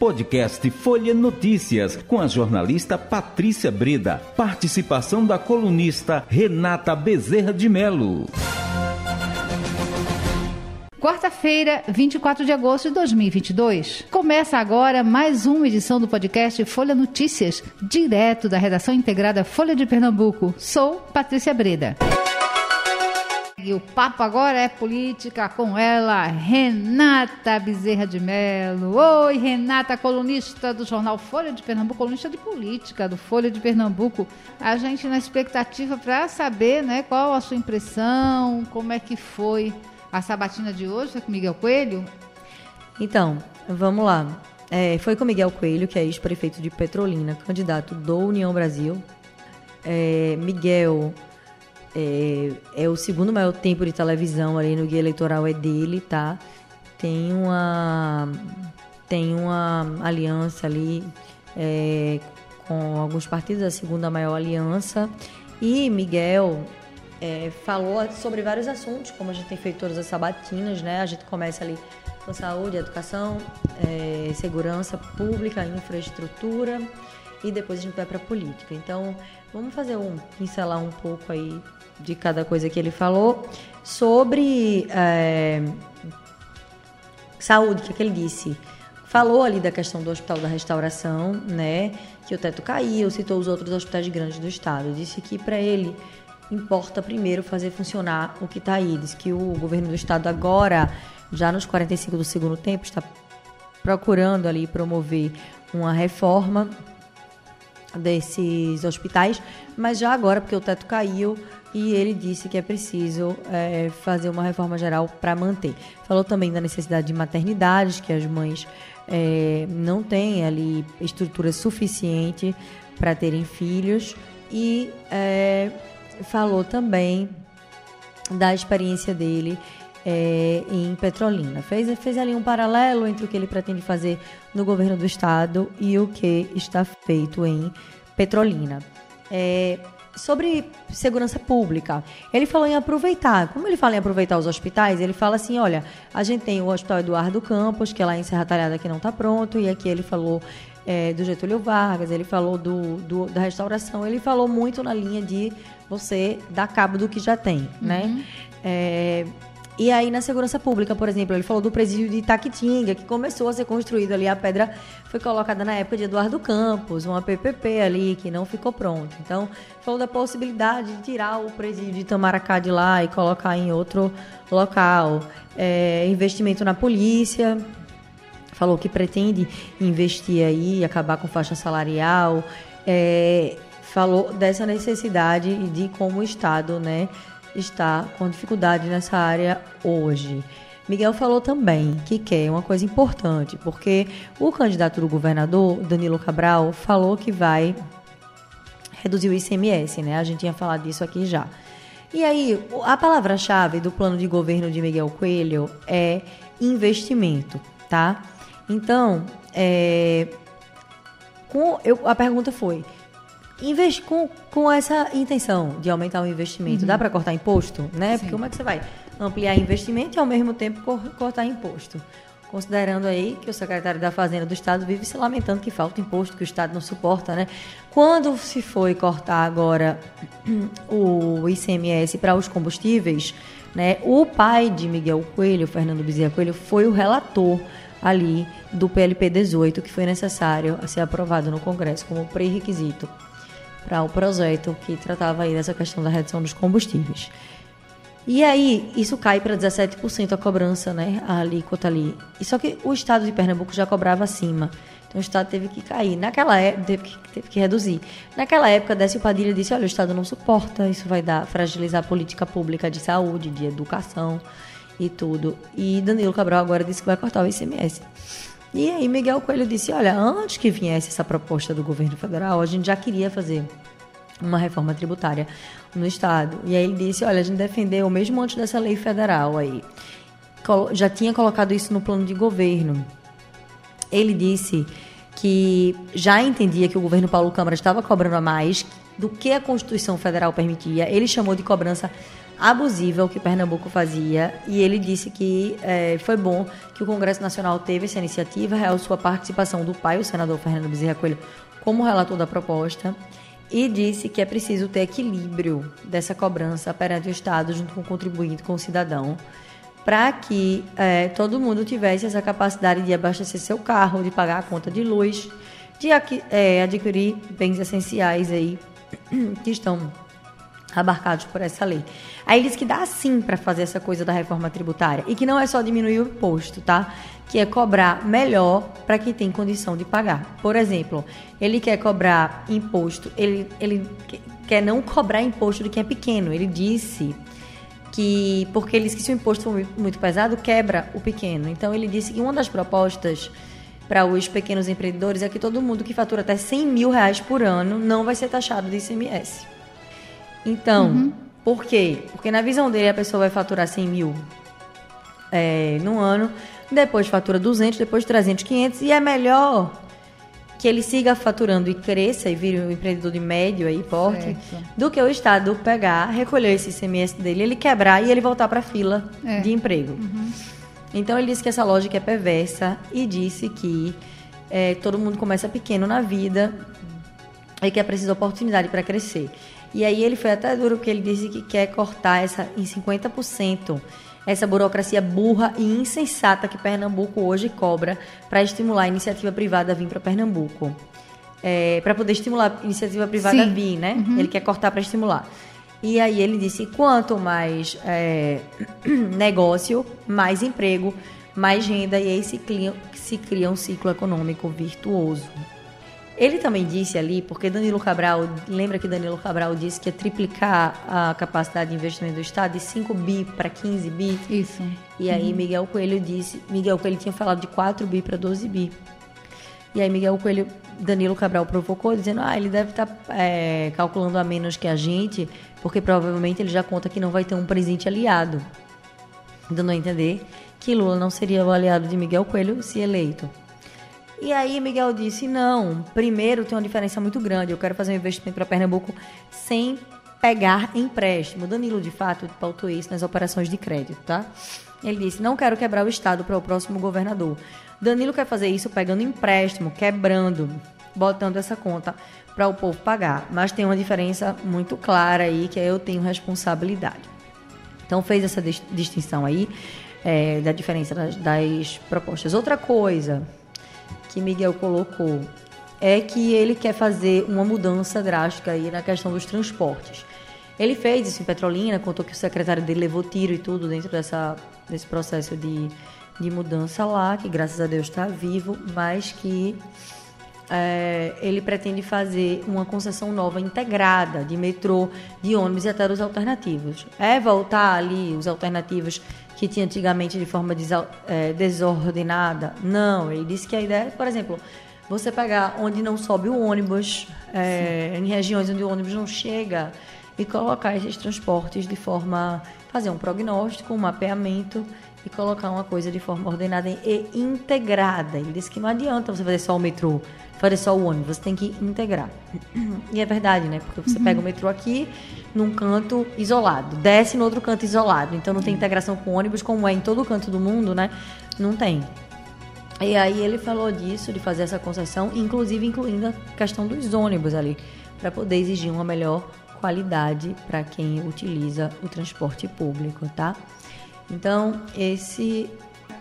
Podcast Folha Notícias, com a jornalista Patrícia Breda. Participação da colunista Renata Bezerra de Melo. Quarta-feira, 24 de agosto de 2022. Começa agora mais uma edição do podcast Folha Notícias, direto da redação integrada Folha de Pernambuco. Sou Patrícia Breda. E o papo agora é política com ela, Renata Bezerra de Melo. Oi, Renata, colunista do jornal Folha de Pernambuco, colunista de política do Folha de Pernambuco. A gente na expectativa para saber, né, qual a sua impressão, como é que foi a sabatina de hoje foi com Miguel Coelho? Então, vamos lá. É, foi com Miguel Coelho, que é ex-prefeito de Petrolina, candidato do União Brasil. É, Miguel é, é, o segundo maior tempo de televisão ali no guia eleitoral é dele, tá? Tem uma tem uma aliança ali é, com alguns partidos, a segunda maior aliança. E Miguel é, falou sobre vários assuntos, como a gente tem feito todas as sabatinas, né? A gente começa ali com saúde, educação, é, segurança pública, infraestrutura e depois a gente vai para política. Então, vamos fazer um pincelar um pouco aí de cada coisa que ele falou sobre é, saúde, que, é que ele disse. Falou ali da questão do Hospital da Restauração, né? Que o teto caiu, citou os outros hospitais grandes do estado. Disse que para ele importa primeiro fazer funcionar o que está aí. Diz que o governo do estado agora, já nos 45 do segundo tempo, está procurando ali promover uma reforma desses hospitais, mas já agora, porque o teto caiu e ele disse que é preciso é, fazer uma reforma geral para manter. Falou também da necessidade de maternidades, que as mães é, não têm ali estrutura suficiente para terem filhos e é, falou também da experiência dele é, em Petrolina. Fez, fez ali um paralelo entre o que ele pretende fazer no governo do estado e o que está feito em Petrolina. É, sobre segurança pública, ele falou em aproveitar. Como ele fala em aproveitar os hospitais, ele fala assim: olha, a gente tem o Hospital Eduardo Campos, que é lá em Serra Talhada que não está pronto, e aqui ele falou é, do Getúlio Vargas, ele falou do, do, da restauração, ele falou muito na linha de você dar cabo do que já tem, né? uhum. né? É, e aí, na segurança pública, por exemplo, ele falou do presídio de Itaquitinga, que começou a ser construído ali. A pedra foi colocada na época de Eduardo Campos, uma PPP ali, que não ficou pronto. Então, falou da possibilidade de tirar o presídio de Tamaracá de lá e colocar em outro local. É, investimento na polícia, falou que pretende investir aí, acabar com faixa salarial, é, falou dessa necessidade de como o Estado né, está com dificuldade nessa área hoje. Miguel falou também que quer uma coisa importante, porque o candidato do governador, Danilo Cabral, falou que vai reduzir o ICMS, né? A gente tinha falado disso aqui já. E aí, a palavra-chave do plano de governo de Miguel Coelho é investimento, tá? Então, é, com, eu, a pergunta foi: investe com, com essa intenção de aumentar o investimento, uhum. dá para cortar imposto, né? Sim. Porque como é que você vai ampliar investimento e ao mesmo tempo cortar imposto? Considerando aí que o secretário da Fazenda do Estado vive se lamentando que falta imposto, que o Estado não suporta, né? Quando se foi cortar agora o ICMS para os combustíveis, né? O pai de Miguel Coelho, Fernando Bezerra Coelho, foi o relator ali do PLP 18 que foi necessário a ser aprovado no Congresso como pré-requisito para o projeto que tratava aí dessa questão da redução dos combustíveis. E aí, isso cai para 17% a cobrança, né? A alíquota ali. E só que o estado de Pernambuco já cobrava acima. Então o Estado teve que cair. Naquela época, teve que, teve que reduzir. Naquela época, Décio Padilha disse: olha, o Estado não suporta, isso vai dar, fragilizar a política pública de saúde, de educação e tudo. E Danilo Cabral agora disse que vai cortar o ICMS. E aí Miguel Coelho disse: olha, antes que viesse essa proposta do governo federal, a gente já queria fazer uma reforma tributária no estado. E aí ele disse: olha, a gente defendeu mesmo antes dessa lei federal aí. Já tinha colocado isso no plano de governo. Ele disse que já entendia que o governo Paulo Câmara estava cobrando a mais do que a Constituição Federal permitia. Ele chamou de cobrança abusiva o que Pernambuco fazia e ele disse que é, foi bom que o Congresso Nacional teve essa iniciativa, realçou a participação do pai, o senador Fernando Bezerra Coelho, como relator da proposta e disse que é preciso ter equilíbrio dessa cobrança perante o Estado junto com o contribuinte, com o cidadão, para que é, todo mundo tivesse essa capacidade de abastecer seu carro, de pagar a conta de luz, de é, adquirir bens essenciais aí que estão abarcados por essa lei. Aí ele diz que dá sim para fazer essa coisa da reforma tributária e que não é só diminuir o imposto, tá? Que é cobrar melhor para quem tem condição de pagar. Por exemplo, ele quer cobrar imposto, ele, ele quer não cobrar imposto de quem é pequeno. Ele disse que porque ele disse que se o imposto for muito pesado quebra o pequeno. Então ele disse que uma das propostas para os pequenos empreendedores é que todo mundo que fatura até 100 mil reais por ano não vai ser taxado de ICMS. Então, uhum. por quê? Porque na visão dele a pessoa vai faturar 100 mil é, no ano, depois fatura 200, depois 300, 500 e é melhor que ele siga faturando e cresça e vire um empreendedor de médio aí, porte, do que o Estado pegar, recolher esse ICMS dele, ele quebrar e ele voltar para a fila é. de emprego. Uhum. Então ele disse que essa lógica é perversa e disse que é, todo mundo começa pequeno na vida e que é preciso oportunidade para crescer. E aí ele foi até duro porque ele disse que quer cortar essa em 50% essa burocracia burra e insensata que Pernambuco hoje cobra para estimular a iniciativa privada a vir para Pernambuco. É, para poder estimular a iniciativa privada Sim. a vir, né? Uhum. Ele quer cortar para estimular. E aí ele disse: quanto mais é, negócio, mais emprego, mais renda, e aí se cria, se cria um ciclo econômico virtuoso. Ele também disse ali, porque Danilo Cabral, lembra que Danilo Cabral disse que ia triplicar a capacidade de investimento do Estado de 5 bi para 15 bi? Isso. E aí uhum. Miguel Coelho disse, Miguel Coelho tinha falado de 4 bi para 12 bi. E aí Miguel Coelho, Danilo Cabral provocou, dizendo, ah, ele deve estar tá, é, calculando a menos que a gente, porque provavelmente ele já conta que não vai ter um presente aliado. Dando a entender que Lula não seria o aliado de Miguel Coelho se eleito. E aí Miguel disse: não, primeiro tem uma diferença muito grande. Eu quero fazer um investimento para Pernambuco sem pegar empréstimo. Danilo, de fato, pautou isso nas operações de crédito, tá? Ele disse: não quero quebrar o Estado para o próximo governador. Danilo quer fazer isso pegando empréstimo, quebrando, botando essa conta para o povo pagar. Mas tem uma diferença muito clara aí, que é eu tenho responsabilidade. Então fez essa distinção aí é, da diferença das, das propostas. Outra coisa que Miguel colocou é que ele quer fazer uma mudança drástica aí na questão dos transportes. Ele fez isso em Petrolina, contou que o secretário dele levou tiro e tudo dentro dessa, desse processo de, de mudança lá, que graças a Deus está vivo, mas que é, ele pretende fazer uma concessão nova integrada de metrô, de ônibus e até dos alternativos. É voltar ali os alternativos que tinha antigamente de forma é, desordenada. Não, ele disse que a ideia por exemplo, você pegar onde não sobe o ônibus, é, em regiões onde o ônibus não chega, e colocar esses transportes de forma. fazer um prognóstico, um mapeamento e colocar uma coisa de forma ordenada e integrada. Ele disse que não adianta você fazer só o metrô, fazer só o ônibus, você tem que integrar. E é verdade, né? Porque você uhum. pega o metrô aqui, num canto isolado, desce no outro canto isolado. Então não tem integração com ônibus como é em todo canto do mundo, né? Não tem. E aí ele falou disso, de fazer essa concessão, inclusive incluindo a questão dos ônibus ali, para poder exigir uma melhor qualidade para quem utiliza o transporte público, tá? Então, esse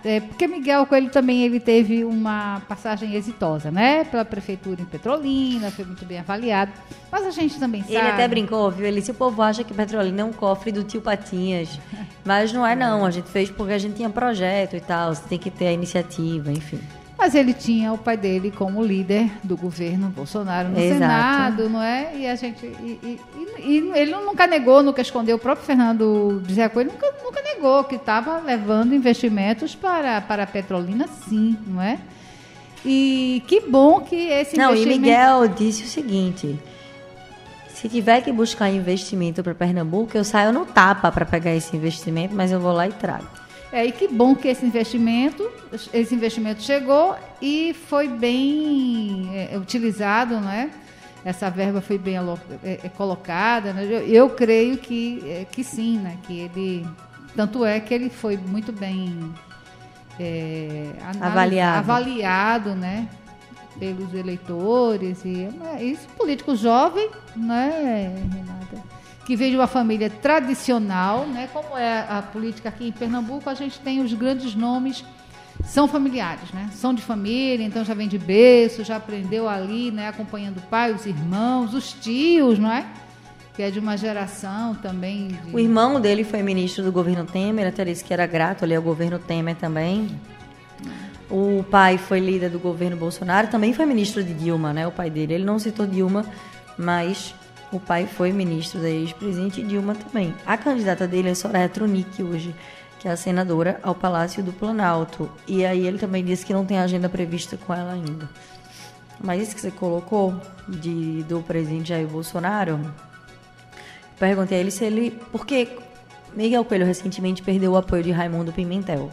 é, porque Miguel Coelho também ele teve uma passagem exitosa, né? Pela prefeitura em Petrolina, foi muito bem avaliado. Mas a gente também sabe. Ele até brincou, viu? Ele se o povo acha que Petrolina é um cofre do tio Patinhas. Mas não é, não. A gente fez porque a gente tinha projeto e tal. Você tem que ter a iniciativa, enfim. Mas ele tinha o pai dele como líder do governo Bolsonaro no Exato. Senado, não é? E a gente. E, e, e, ele nunca negou, nunca escondeu. O próprio Fernando José Coelho nunca, nunca negou que estava levando investimentos para, para a Petrolina, sim, não é? E que bom que esse não, investimento. Não, e Miguel disse o seguinte: se tiver que buscar investimento para Pernambuco, eu saio no tapa para pegar esse investimento, mas eu vou lá e trago. É, e que bom que esse investimento, esse investimento chegou e foi bem é, utilizado, não é? Essa verba foi bem é, é, colocada. Né? Eu, eu, creio que, é, que sim, né? Que ele, tanto é que ele foi muito bem é, avaliado. avaliado, né? Pelos eleitores e isso político jovem, né, Renata? Que vem de uma família tradicional, né? Como é a política aqui em Pernambuco, a gente tem os grandes nomes são familiares, né? São de família, então já vem de berço, já aprendeu ali, né? Acompanhando o pai, os irmãos, os tios, não é? Que é de uma geração também. De... O irmão dele foi ministro do governo Temer, até disse que era grato ali ao governo Temer também. O pai foi líder do governo Bolsonaro, também foi ministro de Dilma, né? O pai dele. Ele não citou Dilma, mas o pai foi ministro da ex-presidente Dilma também. A candidata dele é Soraya Tronic hoje, que é a senadora ao Palácio do Planalto. E aí ele também disse que não tem agenda prevista com ela ainda. Mas isso que você colocou de, do presidente Jair Bolsonaro, perguntei a ele se ele. Porque Miguel Coelho recentemente perdeu o apoio de Raimundo Pimentel.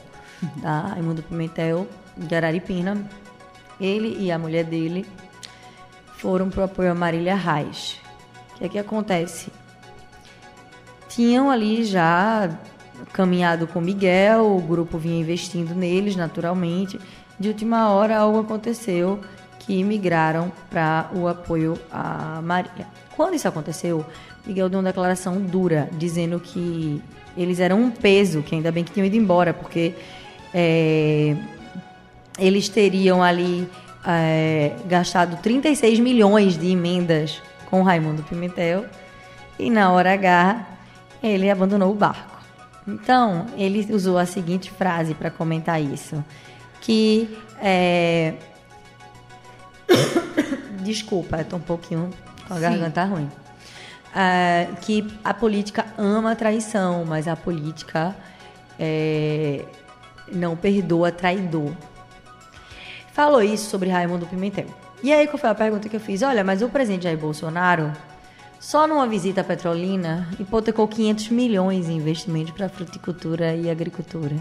Tá? Raimundo Pimentel, de Araripina. Ele e a mulher dele foram para o apoio a Marília Reis. O que é que acontece? Tinham ali já caminhado com Miguel, o grupo vinha investindo neles naturalmente. De última hora algo aconteceu que migraram para o apoio a Maria. Quando isso aconteceu, Miguel deu uma declaração dura, dizendo que eles eram um peso, que ainda bem que tinham ido embora, porque é, eles teriam ali é, gastado 36 milhões de emendas com Raimundo Pimentel e na hora H ele abandonou o barco. Então ele usou a seguinte frase para comentar isso, que é... desculpa, estou um pouquinho com a Sim. garganta ruim. É, que a política ama a traição, mas a política é, não perdoa traidor. Falou isso sobre Raimundo Pimentel. E aí, qual foi a pergunta que eu fiz? Olha, mas o presidente Jair Bolsonaro, só numa visita à Petrolina, hipotecou 500 milhões em investimento para fruticultura e agricultura.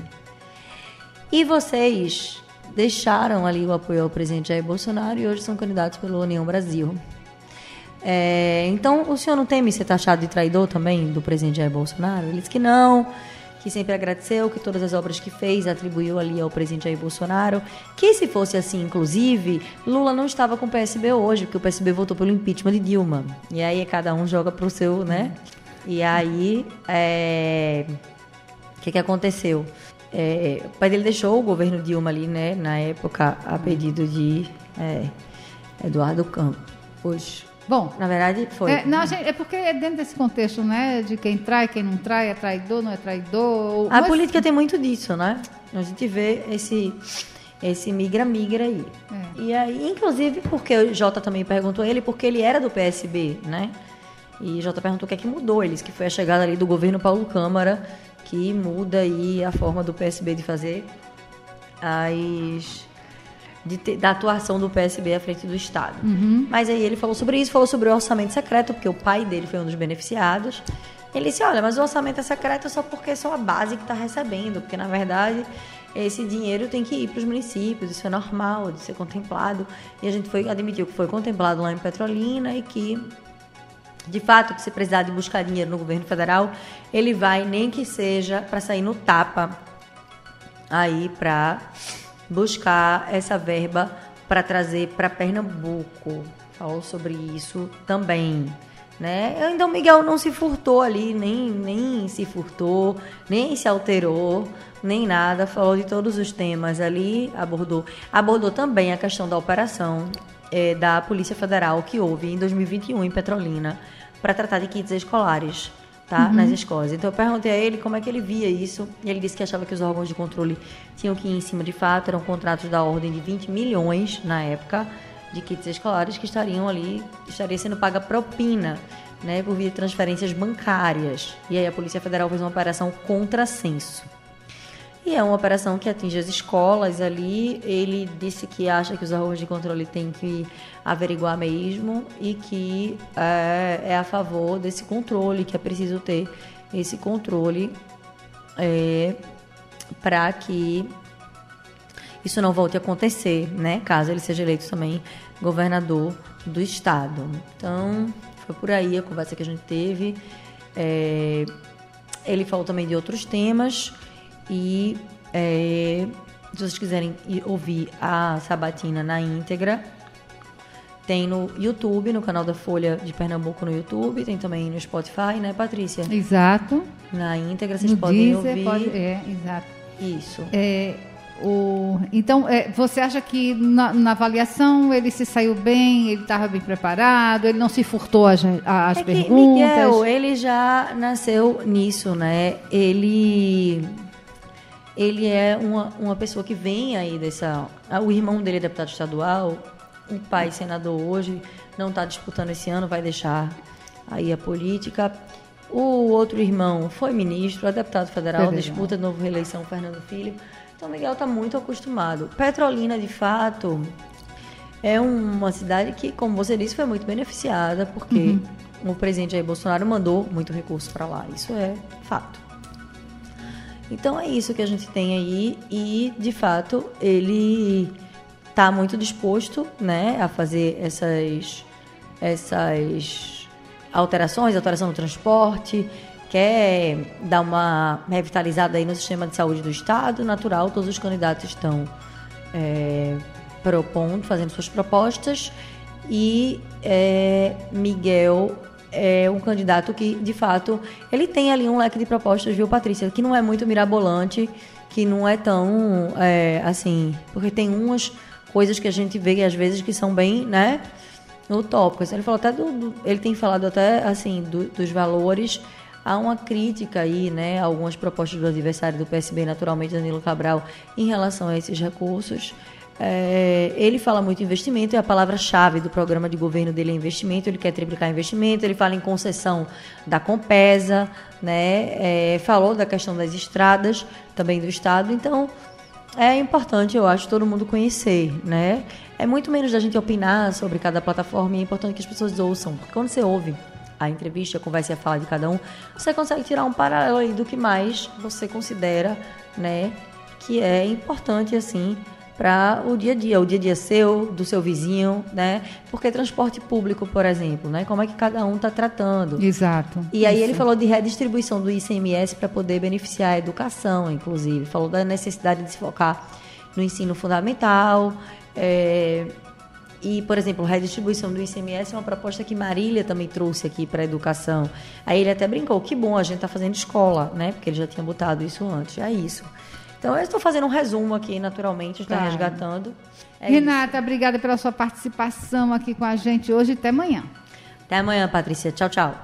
E vocês deixaram ali o apoio ao presidente Jair Bolsonaro e hoje são candidatos pela União Brasil. É, então, o senhor não teme ser taxado de traidor também do presidente Jair Bolsonaro? Ele disse que não, que sempre agradeceu, que todas as obras que fez atribuiu ali ao presidente Jair Bolsonaro. Que se fosse assim, inclusive, Lula não estava com o PSB hoje, porque o PSB votou pelo impeachment de Dilma. E aí cada um joga pro seu, né? E aí, é... o que, que aconteceu? É, o pai dele deixou o governo Dilma ali, né, na época, a pedido de é, Eduardo Campos. Bom, na verdade foi. É, não, gente, é porque é dentro desse contexto, né, de quem trai, quem não trai, é traidor, não é traidor. A mas... política tem muito disso, né? A gente vê esse esse migra-migra aí. É. E aí, inclusive, porque o Jota também perguntou a ele, porque ele era do PSB, né? E Jota perguntou o que é que mudou. Eles que foi a chegada ali do governo Paulo Câmara, que muda aí a forma do PSB de fazer as de, da atuação do PSB à frente do Estado. Uhum. Mas aí ele falou sobre isso, falou sobre o orçamento secreto, porque o pai dele foi um dos beneficiados. Ele disse: olha, mas o orçamento é secreto só porque é só a base que está recebendo, porque na verdade esse dinheiro tem que ir para os municípios, isso é normal de ser contemplado. E a gente foi admitiu que foi contemplado lá em Petrolina e que de fato, que se precisar de buscar dinheiro no governo federal, ele vai, nem que seja para sair no tapa aí para buscar essa verba para trazer para Pernambuco. Falou sobre isso também. Né? Então Miguel não se furtou ali, nem, nem se furtou, nem se alterou, nem nada. Falou de todos os temas ali, abordou. Abordou também a questão da operação é, da Polícia Federal que houve em 2021 em Petrolina para tratar de kits escolares tá? Uhum. nas escolas. Então eu perguntei a ele como é que ele via isso, e ele disse que achava que os órgãos de controle tinham que ir em cima de fato, eram contratos da ordem de 20 milhões na época de kits escolares que estariam ali, estaria sendo paga propina, né, por via de transferências bancárias. E aí a Polícia Federal fez uma operação contrassenso. E é uma operação que atinge as escolas ali. Ele disse que acha que os órgãos de controle têm que averiguar mesmo e que é, é a favor desse controle, que é preciso ter esse controle é, para que isso não volte a acontecer, né? Caso ele seja eleito também governador do estado. Então, foi por aí a conversa que a gente teve. É, ele falou também de outros temas e é, se vocês quiserem ouvir a sabatina na íntegra, tem no YouTube, no canal da Folha de Pernambuco no YouTube, tem também no Spotify, né, Patrícia? Exato. Na íntegra vocês no podem Deezer, ouvir. Pode, é, exato. Isso. É, o, então, é, você acha que na, na, avaliação ele se saiu bem, ele estava bem preparado, ele não se furtou as, as é perguntas? Miguel, ele já nasceu nisso, né? Ele ele é uma, uma pessoa que vem aí dessa. O irmão dele é deputado estadual, o pai senador hoje, não está disputando esse ano, vai deixar aí a política. O outro irmão foi ministro, é deputado federal, federal. disputa de novo reeleição, Fernando Filho. Então, Miguel está muito acostumado. Petrolina, de fato, é uma cidade que, como você disse, foi muito beneficiada, porque uhum. o presidente Jair Bolsonaro mandou muito recurso para lá. Isso é fato. Então é isso que a gente tem aí e, de fato, ele está muito disposto, né, a fazer essas essas alterações, alteração no transporte, quer dar uma revitalizada aí no sistema de saúde do Estado, natural, todos os candidatos estão é, propondo, fazendo suas propostas. E é, Miguel é um candidato que, de fato, ele tem ali um leque de propostas, viu, Patrícia, que não é muito mirabolante, que não é tão, é, assim, porque tem umas coisas que a gente vê às vezes que são bem, né, utópicas. Ele falou até do, do ele tem falado até, assim, do, dos valores Há uma crítica aí, né, algumas propostas do adversário do PSB, naturalmente, Danilo Cabral, em relação a esses recursos. É, ele fala muito investimento, é a palavra-chave do programa de governo dele é investimento, ele quer triplicar investimento, ele fala em concessão da Compesa, né, é, falou da questão das estradas também do Estado, então é importante, eu acho, todo mundo conhecer, né? É muito menos da gente opinar sobre cada plataforma e é importante que as pessoas ouçam, porque quando você ouve a entrevista, a conversa e a fala de cada um, você consegue tirar um paralelo aí do que mais você considera, né, que é importante assim para o dia a dia, o dia a dia seu, do seu vizinho, né? Porque transporte público, por exemplo, né? Como é que cada um está tratando? Exato. E aí Isso. ele falou de redistribuição do ICMS para poder beneficiar a educação, inclusive. Falou da necessidade de se focar no ensino fundamental, é, e, por exemplo, redistribuição do ICMS é uma proposta que Marília também trouxe aqui para a educação. Aí ele até brincou, que bom, a gente está fazendo escola, né? Porque ele já tinha botado isso antes. É isso. Então, eu estou fazendo um resumo aqui, naturalmente, está tá. resgatando. É Renata, isso. obrigada pela sua participação aqui com a gente hoje. Até amanhã. Até amanhã, Patrícia. Tchau, tchau.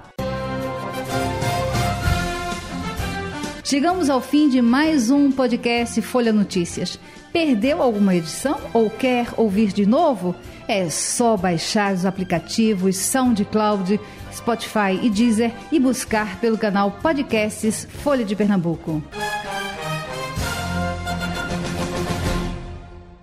Chegamos ao fim de mais um podcast Folha Notícias. Perdeu alguma edição ou quer ouvir de novo? É só baixar os aplicativos SoundCloud, Spotify e Deezer e buscar pelo canal Podcasts Folha de Pernambuco.